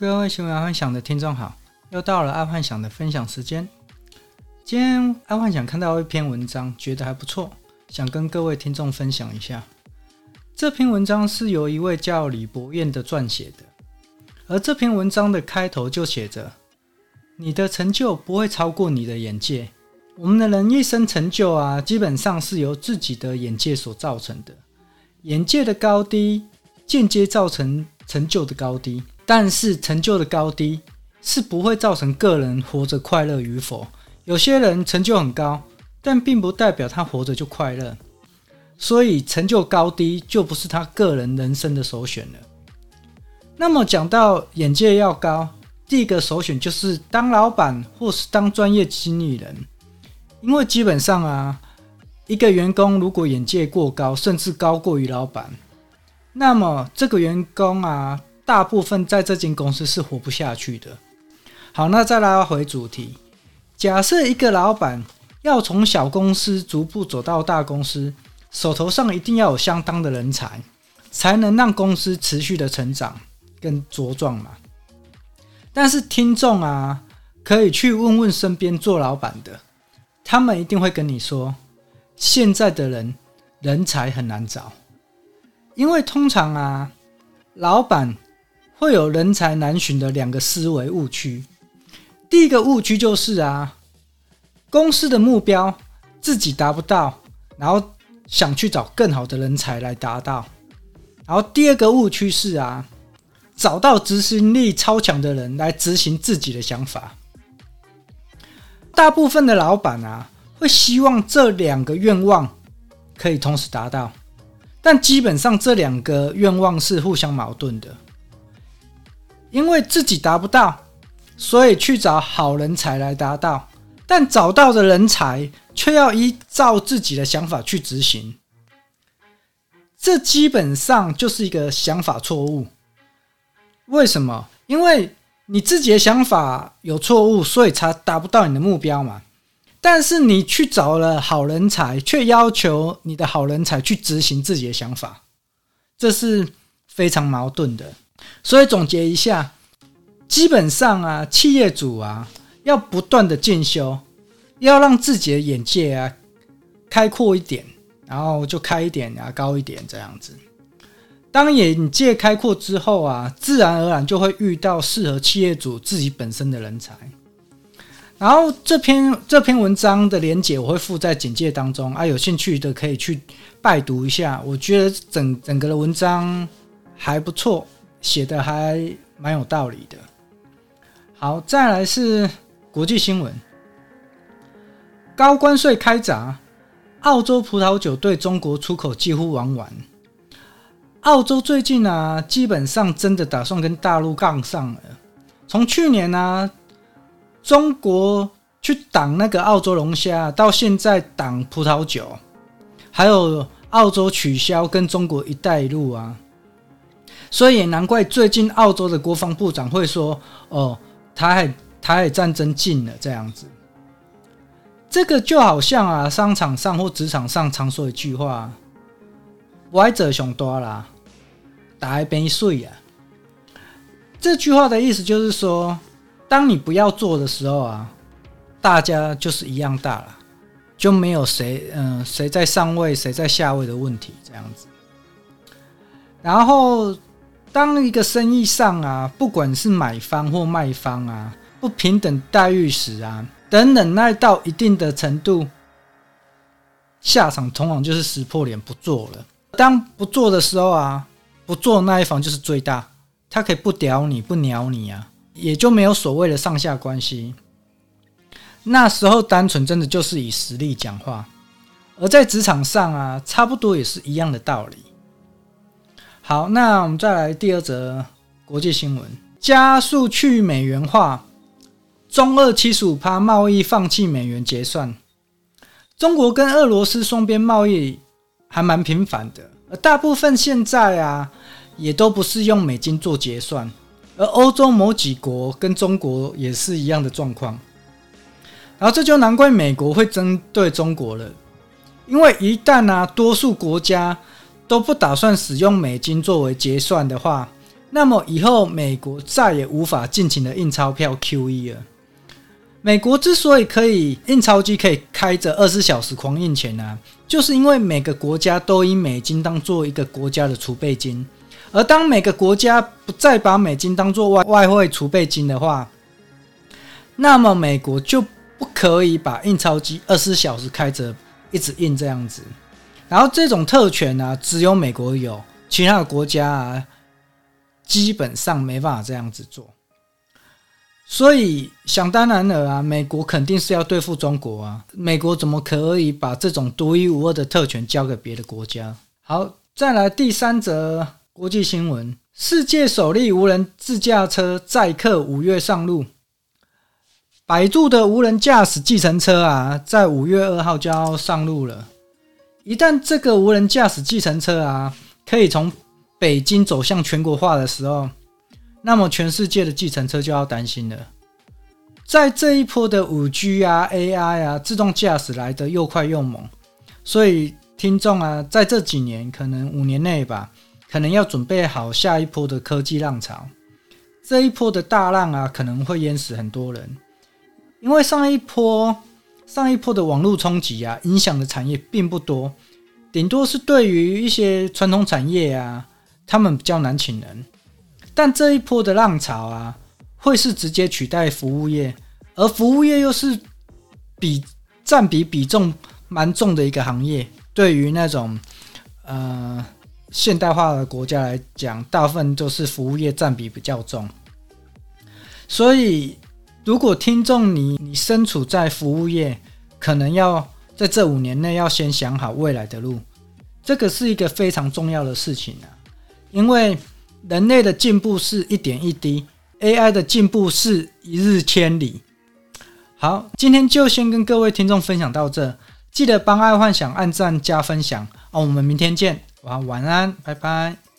各位喜欢爱幻想的听众好，又到了爱幻想的分享时间。今天爱幻想看到一篇文章，觉得还不错，想跟各位听众分享一下。这篇文章是由一位叫李博彦的撰写的，而这篇文章的开头就写着：“你的成就不会超过你的眼界。”我们的人一生成就啊，基本上是由自己的眼界所造成的，眼界的高低间接造成成就的高低。但是成就的高低是不会造成个人活着快乐与否。有些人成就很高，但并不代表他活着就快乐。所以成就高低就不是他个人人生的首选了。那么讲到眼界要高，第一个首选就是当老板或是当专业经理人，因为基本上啊，一个员工如果眼界过高，甚至高过于老板，那么这个员工啊。大部分在这间公司是活不下去的。好，那再拉回主题。假设一个老板要从小公司逐步走到大公司，手头上一定要有相当的人才，才能让公司持续的成长跟茁壮嘛。但是听众啊，可以去问问身边做老板的，他们一定会跟你说，现在的人人才很难找，因为通常啊，老板。会有人才难寻的两个思维误区。第一个误区就是啊，公司的目标自己达不到，然后想去找更好的人才来达到。然后第二个误区是啊，找到执行力超强的人来执行自己的想法。大部分的老板啊，会希望这两个愿望可以同时达到，但基本上这两个愿望是互相矛盾的。因为自己达不到，所以去找好人才来达到，但找到的人才却要依照自己的想法去执行，这基本上就是一个想法错误。为什么？因为你自己的想法有错误，所以才达不到你的目标嘛。但是你去找了好人才，却要求你的好人才去执行自己的想法，这是非常矛盾的。所以总结一下，基本上啊，企业主啊，要不断的进修，要让自己的眼界啊开阔一点，然后就开一点啊，高一点这样子。当眼界开阔之后啊，自然而然就会遇到适合企业主自己本身的人才。然后这篇这篇文章的连结我会附在简介当中啊，有兴趣的可以去拜读一下。我觉得整整个的文章还不错。写的还蛮有道理的。好，再来是国际新闻：高关税开闸，澳洲葡萄酒对中国出口几乎玩完。澳洲最近啊，基本上真的打算跟大陆杠上了。从去年啊，中国去挡那个澳洲龙虾，到现在挡葡萄酒，还有澳洲取消跟中国“一带一路”啊。所以也难怪最近澳洲的国防部长会说：“哦，台海台海战争近了。”这样子，这个就好像啊，商场上或职场上常说一句话：“歪者熊多啦，打一杯水啊。”这句话的意思就是说，当你不要做的时候啊，大家就是一样大了，就没有谁嗯谁在上位谁在下位的问题这样子，然后。当一个生意上啊，不管是买方或卖方啊，不平等待遇时啊，等忍耐到一定的程度，下场通常就是撕破脸不做了。当不做的时候啊，不做那一方就是最大，他可以不屌你不鸟你啊，也就没有所谓的上下关系。那时候单纯真的就是以实力讲话，而在职场上啊，差不多也是一样的道理。好，那我们再来第二则国际新闻：加速去美元化，中俄七十五趴贸易放弃美元结算。中国跟俄罗斯双边贸易还蛮频繁的，而大部分现在啊，也都不是用美金做结算。而欧洲某几国跟中国也是一样的状况。然后这就难怪美国会针对中国了，因为一旦啊，多数国家。都不打算使用美金作为结算的话，那么以后美国再也无法尽情的印钞票 QE 了。美国之所以可以印钞机可以开着二十四小时狂印钱呢、啊，就是因为每个国家都以美金当做一个国家的储备金，而当每个国家不再把美金当做外外汇储备金的话，那么美国就不可以把印钞机二十四小时开着一直印这样子。然后这种特权呢、啊，只有美国有，其他的国家啊，基本上没办法这样子做。所以想当然了啊，美国肯定是要对付中国啊。美国怎么可以把这种独一无二的特权交给别的国家？好，再来第三则国际新闻：世界首例无人自驾车载客五月上路。百度的无人驾驶计程车啊，在五月二号就要上路了。一旦这个无人驾驶计程车啊，可以从北京走向全国化的时候，那么全世界的计程车就要担心了。在这一波的五 G 啊、AI 啊、自动驾驶来得又快又猛，所以听众啊，在这几年可能五年内吧，可能要准备好下一波的科技浪潮。这一波的大浪啊，可能会淹死很多人，因为上一波上一波的网络冲击啊，影响的产业并不多，顶多是对于一些传统产业啊，他们比较难请人。但这一波的浪潮啊，会是直接取代服务业，而服务业又是比占比比重蛮重的一个行业。对于那种呃现代化的国家来讲，大部分都是服务业占比比较重。所以，如果听众你你身处在服务业，可能要在这五年内要先想好未来的路，这个是一个非常重要的事情啊，因为。人类的进步是一点一滴，AI 的进步是一日千里。好，今天就先跟各位听众分享到这，记得帮爱幻想按赞加分享哦。我们明天见，晚晚安，拜拜。